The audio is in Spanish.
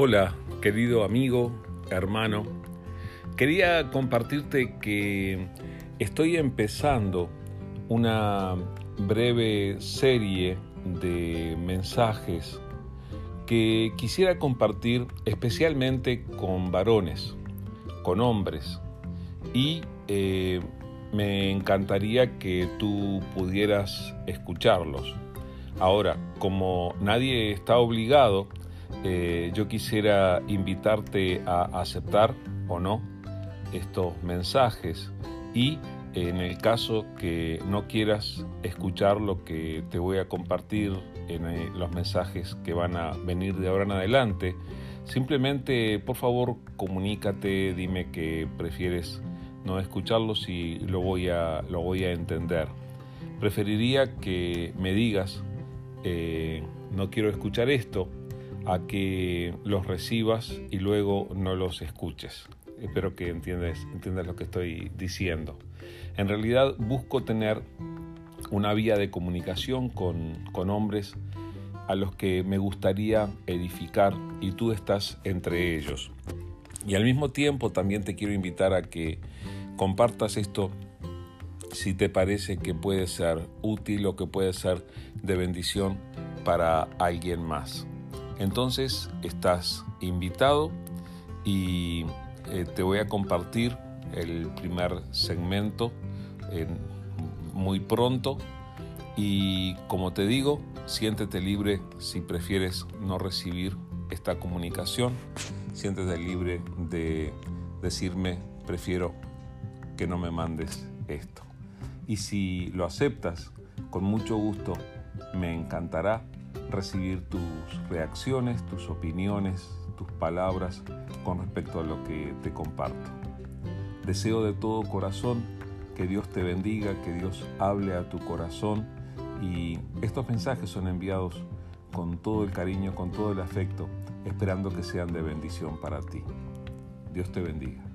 Hola, querido amigo, hermano. Quería compartirte que estoy empezando una breve serie de mensajes que quisiera compartir especialmente con varones, con hombres, y eh, me encantaría que tú pudieras escucharlos. Ahora, como nadie está obligado, eh, yo quisiera invitarte a aceptar o no estos mensajes y en el caso que no quieras escuchar lo que te voy a compartir en eh, los mensajes que van a venir de ahora en adelante, simplemente por favor comunícate, dime que prefieres no escucharlos y lo voy a, lo voy a entender. Preferiría que me digas, eh, no quiero escuchar esto, a que los recibas y luego no los escuches. Espero que entiendas, entiendas lo que estoy diciendo. En realidad busco tener una vía de comunicación con, con hombres a los que me gustaría edificar y tú estás entre ellos. Y al mismo tiempo también te quiero invitar a que compartas esto si te parece que puede ser útil o que puede ser de bendición para alguien más. Entonces estás invitado y eh, te voy a compartir el primer segmento muy pronto y como te digo, siéntete libre si prefieres no recibir esta comunicación, siéntete libre de decirme prefiero que no me mandes esto. Y si lo aceptas, con mucho gusto me encantará recibir tus reacciones, tus opiniones, tus palabras con respecto a lo que te comparto. Deseo de todo corazón que Dios te bendiga, que Dios hable a tu corazón y estos mensajes son enviados con todo el cariño, con todo el afecto, esperando que sean de bendición para ti. Dios te bendiga.